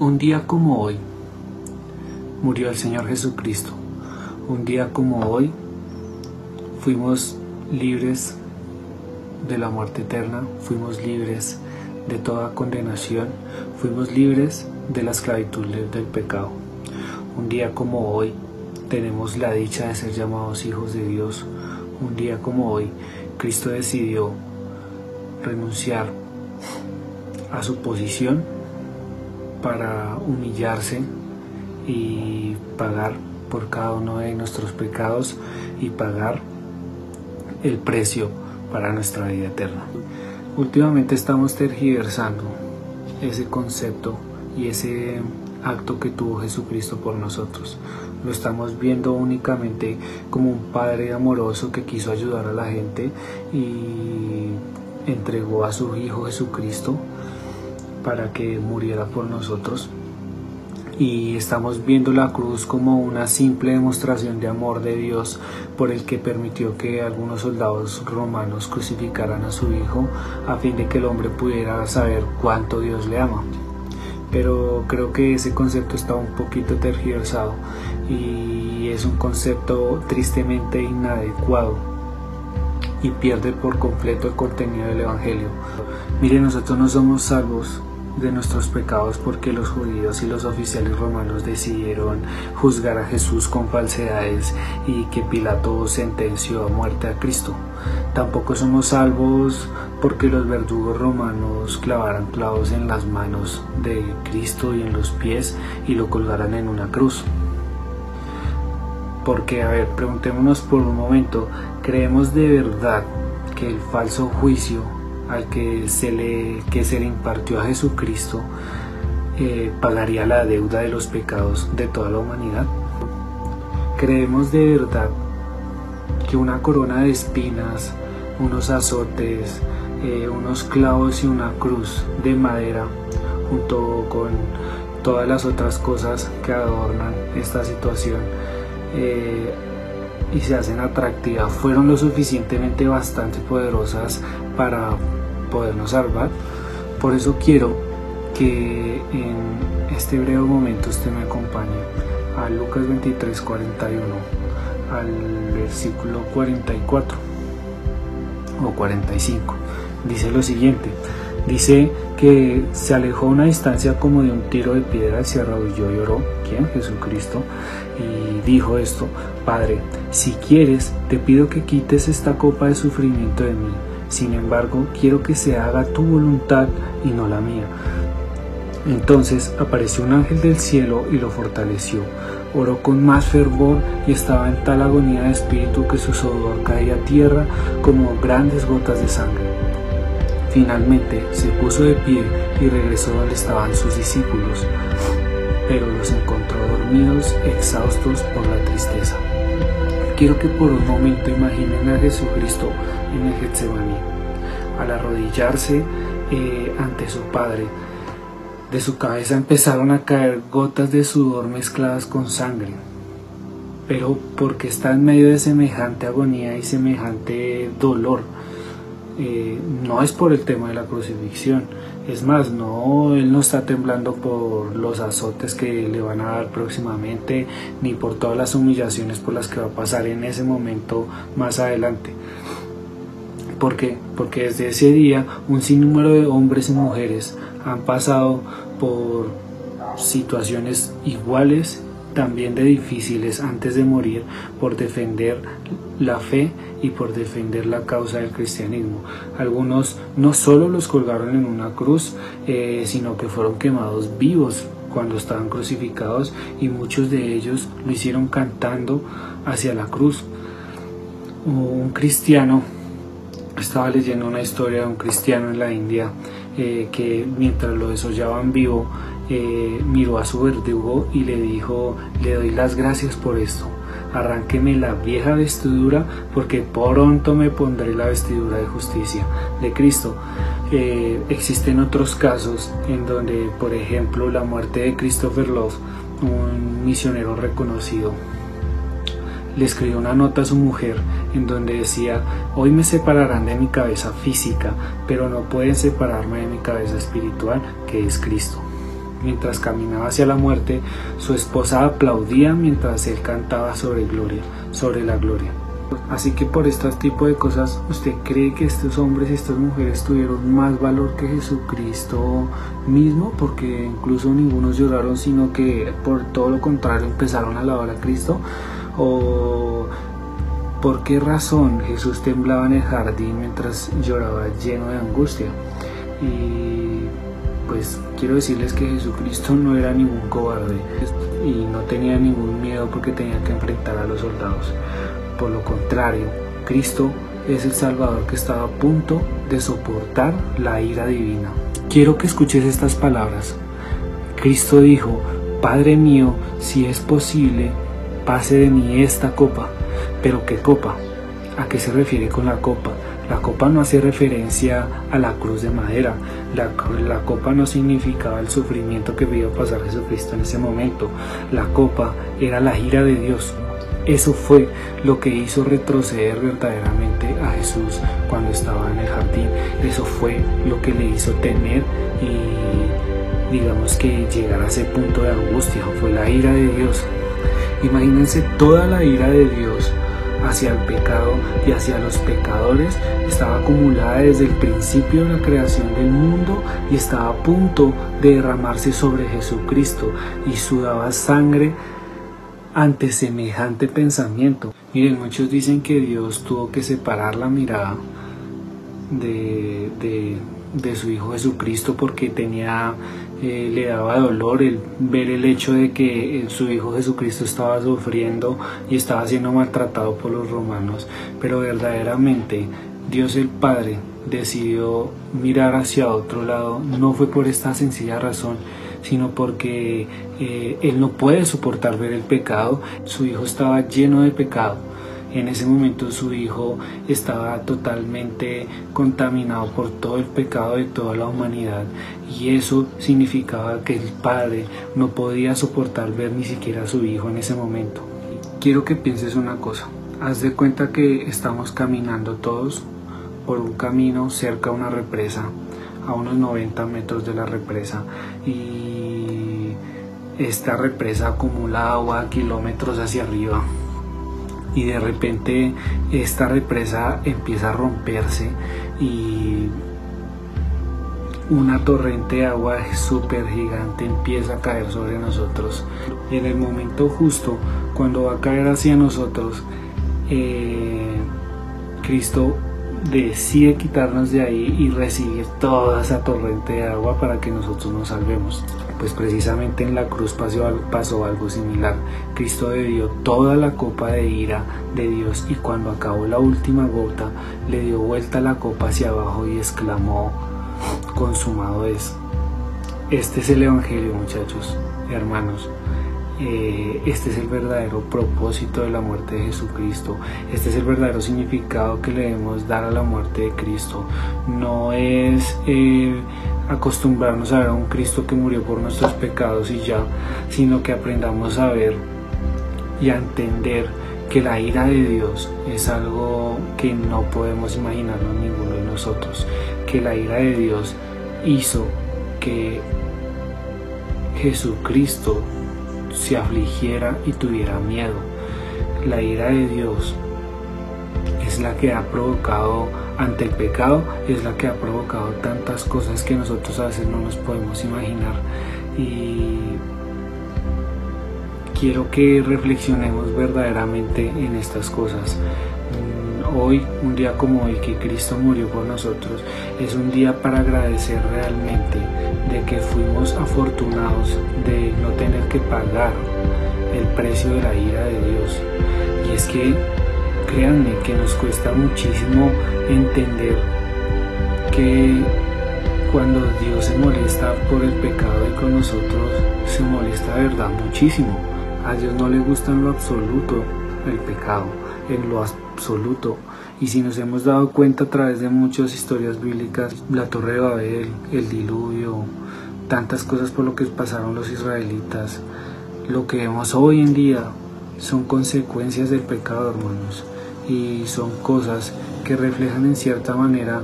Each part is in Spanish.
Un día como hoy murió el Señor Jesucristo. Un día como hoy fuimos libres de la muerte eterna, fuimos libres de toda condenación, fuimos libres de la esclavitud del pecado. Un día como hoy tenemos la dicha de ser llamados hijos de Dios. Un día como hoy Cristo decidió renunciar a su posición para humillarse y pagar por cada uno de nuestros pecados y pagar el precio para nuestra vida eterna. Últimamente estamos tergiversando ese concepto y ese acto que tuvo Jesucristo por nosotros. Lo estamos viendo únicamente como un Padre amoroso que quiso ayudar a la gente y entregó a su Hijo Jesucristo para que muriera por nosotros. Y estamos viendo la cruz como una simple demostración de amor de Dios por el que permitió que algunos soldados romanos crucificaran a su hijo a fin de que el hombre pudiera saber cuánto Dios le ama. Pero creo que ese concepto está un poquito tergiversado y es un concepto tristemente inadecuado y pierde por completo el contenido del Evangelio. Mire, nosotros no somos salvos de nuestros pecados porque los judíos y los oficiales romanos decidieron juzgar a Jesús con falsedades y que Pilato sentenció a muerte a Cristo. Tampoco somos salvos porque los verdugos romanos clavaran clavos en las manos de Cristo y en los pies y lo colgaran en una cruz. Porque, a ver, preguntémonos por un momento, ¿creemos de verdad que el falso juicio al que se le, que se le impartió a Jesucristo eh, pagaría la deuda de los pecados de toda la humanidad? ¿Creemos de verdad que una corona de espinas, unos azotes, eh, unos clavos y una cruz de madera, junto con todas las otras cosas que adornan esta situación, eh, y se hacen atractivas, fueron lo suficientemente bastante poderosas para podernos salvar. Por eso quiero que en este breve momento usted me acompañe a Lucas 23, 41, al versículo 44 o 45. Dice lo siguiente, dice que se alejó a una distancia como de un tiro de piedra, se arrodilló y oró, ¿quién? Jesucristo, y dijo esto, Padre, si quieres, te pido que quites esta copa de sufrimiento de mí sin embargo, quiero que se haga tu voluntad y no la mía. Entonces apareció un ángel del cielo y lo fortaleció. Oró con más fervor y estaba en tal agonía de espíritu que su sudor caía a tierra como grandes gotas de sangre. Finalmente se puso de pie y regresó donde estaban sus discípulos, pero los encontró dormidos, exhaustos por la tristeza. Quiero que por un momento imaginen a Jesucristo en el Getsemaní, al arrodillarse eh, ante su Padre. De su cabeza empezaron a caer gotas de sudor mezcladas con sangre. Pero porque está en medio de semejante agonía y semejante dolor, eh, no es por el tema de la crucifixión. Es más, no, él no está temblando por los azotes que le van a dar próximamente, ni por todas las humillaciones por las que va a pasar en ese momento más adelante. ¿Por qué? Porque desde ese día un sinnúmero de hombres y mujeres han pasado por situaciones iguales, también de difíciles antes de morir, por defender la fe y por defender la causa del cristianismo. Algunos no solo los colgaron en una cruz, eh, sino que fueron quemados vivos cuando estaban crucificados y muchos de ellos lo hicieron cantando hacia la cruz. Un cristiano estaba leyendo una historia de un cristiano en la India eh, que mientras lo desollaban vivo eh, miró a su verdugo y le dijo, le doy las gracias por esto, arránqueme la vieja vestidura porque pronto me pondré la vestidura de justicia de Cristo. Eh, existen otros casos en donde, por ejemplo, la muerte de Christopher Love, un misionero reconocido, le escribió una nota a su mujer en donde decía, hoy me separarán de mi cabeza física, pero no pueden separarme de mi cabeza espiritual, que es Cristo. Mientras caminaba hacia la muerte, su esposa aplaudía mientras él cantaba sobre gloria, sobre la gloria. Así que por este tipo de cosas, ¿usted cree que estos hombres y estas mujeres tuvieron más valor que Jesucristo mismo? Porque incluso ninguno lloraron, sino que por todo lo contrario empezaron a alabar a Cristo. ¿O por qué razón Jesús temblaba en el jardín mientras lloraba lleno de angustia? Pues quiero decirles que Jesucristo no era ningún cobarde y no tenía ningún miedo porque tenía que enfrentar a los soldados. Por lo contrario, Cristo es el Salvador que estaba a punto de soportar la ira divina. Quiero que escuches estas palabras. Cristo dijo, Padre mío, si es posible, pase de mí esta copa. Pero ¿qué copa? ¿A qué se refiere con la copa? La copa no hace referencia a la cruz de madera. La, copa no significaba el sufrimiento que vio pasar Jesucristo en ese momento. La copa era la ira de Dios, eso fue lo que hizo retroceder verdaderamente a Jesús cuando estaba en el jardín. Eso fue lo que le hizo temer y digamos que llegar a ese punto de angustia. Fue la ira de Dios. Imagínense toda la ira de Dios hacia el pecado y hacia los pecadores estaba acumulada desde el principio de la creación del mundo y estaba a punto de derramarse sobre Jesucristo y sudaba sangre ante semejante pensamiento. Miren, muchos dicen que Dios tuvo que separar la mirada de, de, su Hijo Jesucristo porque tenía, eh, le daba dolor el ver el hecho de que su Hijo Jesucristo estaba sufriendo y estaba siendo maltratado por los romanos. Pero verdaderamente Dios el Padre decidió mirar hacia otro lado, no fue por esta sencilla razón, sino porque eh, él no puede soportar ver el pecado. Su hijo estaba lleno de pecado. En ese momento su hijo estaba totalmente contaminado por todo el pecado de toda la humanidad y eso significaba que el padre no podía soportar ver ni siquiera a su hijo en ese momento. Quiero que pienses una cosa. Haz de cuenta que estamos caminando todos por un camino cerca a una represa a unos 90 metros de la represa y esta represa acumula agua kilómetros hacia arriba y de repente esta represa empieza a romperse y una torrente de agua súper gigante empieza a caer sobre nosotros. Y en el momento justo cuando va a caer hacia nosotros eh, Cristo decide quitarnos de ahí y recibir toda esa torrente de agua para que nosotros nos salvemos. Pues precisamente en la cruz pasó, algo similar. Cristo bebió toda la copa de ira de Dios y cuando acabó la última gota le dio vuelta la copa hacia abajo y exclamó, consumado es. Este es el Evangelio muchachos, hermanos. Eh, este es el verdadero propósito de la muerte de Jesucristo, este es el verdadero significado que le debemos dar a la muerte de Cristo. No es eh, acostumbrarnos a ver a un Cristo que murió por nuestros pecados y ya, sino que aprendamos a ver y a entender que la ira de Dios es algo que no podemos imaginarnos ninguno de nosotros, que la ira de Dios hizo que Jesucristo se afligiera y tuviera miedo. La ira de Dios es la que ha provocado ante el pecado, es la que ha provocado tantas cosas que nosotros a veces no nos podemos imaginar. Y quiero que reflexionemos verdaderamente en estas cosas. Hoy, un día como hoy que Cristo murió por nosotros, es un día para agradecer realmente de que fuimos afortunados de no tener que pagar el precio de la ira de Dios. Y es que créanme que nos cuesta muchísimo entender que cuando Dios se molesta por el pecado y con nosotros se molesta de verdad muchísimo. A Dios no le gusta en lo absoluto el pecado, en lo absoluto. Y si nos hemos dado cuenta a través de muchas historias bíblicas, la torre de Babel, el diluvio, tantas cosas por lo que pasaron los israelitas, lo que vemos hoy en día son consecuencias del pecado, hermanos, y son cosas que reflejan en cierta manera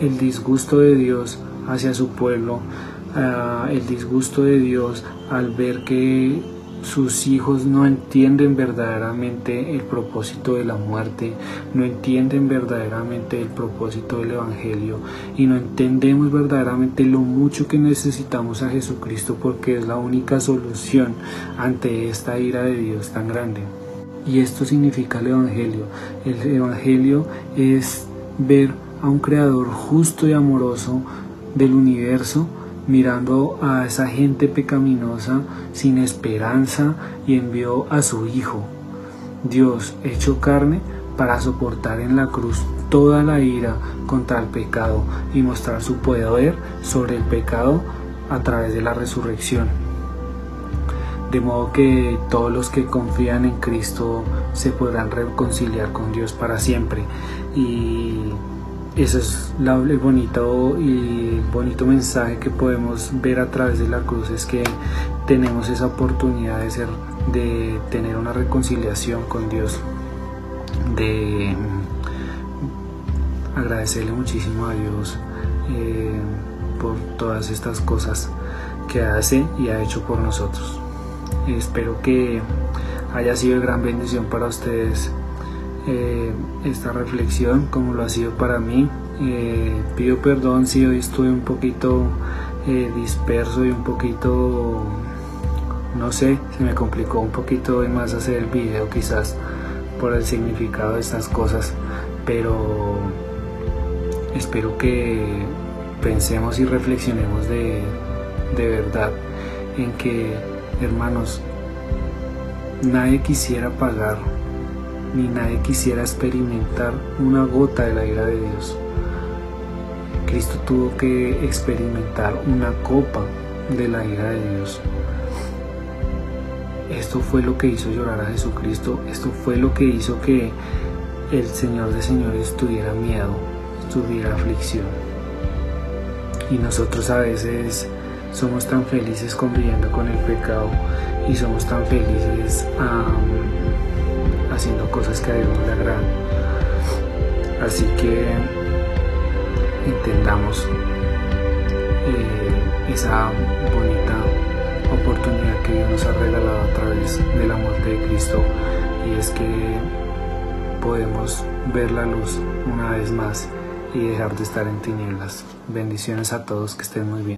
el disgusto de Dios hacia su pueblo, ah, el disgusto de Dios al ver que sus hijos no entienden verdaderamente el propósito de la muerte, no entienden verdaderamente el propósito del Evangelio y no entendemos verdaderamente lo mucho que necesitamos a Jesucristo porque es la única solución ante esta ira de Dios tan grande. Y esto significa el Evangelio. El Evangelio es ver a un Creador justo y amoroso del universo mirando a esa gente pecaminosa sin esperanza y envió a su Hijo, Dios hecho carne, para soportar en la cruz toda la ira contra el pecado y mostrar su poder sobre el pecado a través de la resurrección. De modo que todos los que confían en Cristo se podrán reconciliar con Dios para siempre. Y eso es el bonito y bonito mensaje que podemos ver a través de la cruz es que tenemos esa oportunidad de ser de tener una reconciliación con Dios de agradecerle muchísimo a Dios eh, por todas estas cosas que hace y ha hecho por nosotros. Espero que haya sido de gran bendición para ustedes eh, esta reflexión como lo ha sido para mí. Eh, pido perdón si hoy estuve un poquito eh, disperso y un poquito, no sé, se me complicó un poquito más hacer el video quizás por el significado de estas cosas, pero espero que pensemos y reflexionemos de, de verdad en que, hermanos, nadie quisiera pagar ni nadie quisiera experimentar una gota de la ira de Dios. Cristo tuvo que experimentar una copa de la ira de Dios. Esto fue lo que hizo llorar a Jesucristo, esto fue lo que hizo que el Señor de Señores tuviera miedo, tuviera aflicción. Y nosotros a veces somos tan felices conviviendo con el pecado y somos tan felices haciendo cosas que a Dios le agradan. Así que entendamos eh, esa bonita oportunidad que Dios nos ha regalado a través de la muerte de Cristo y es que podemos ver la luz una vez más y dejar de estar en tinieblas. Bendiciones a todos, que estén muy bien.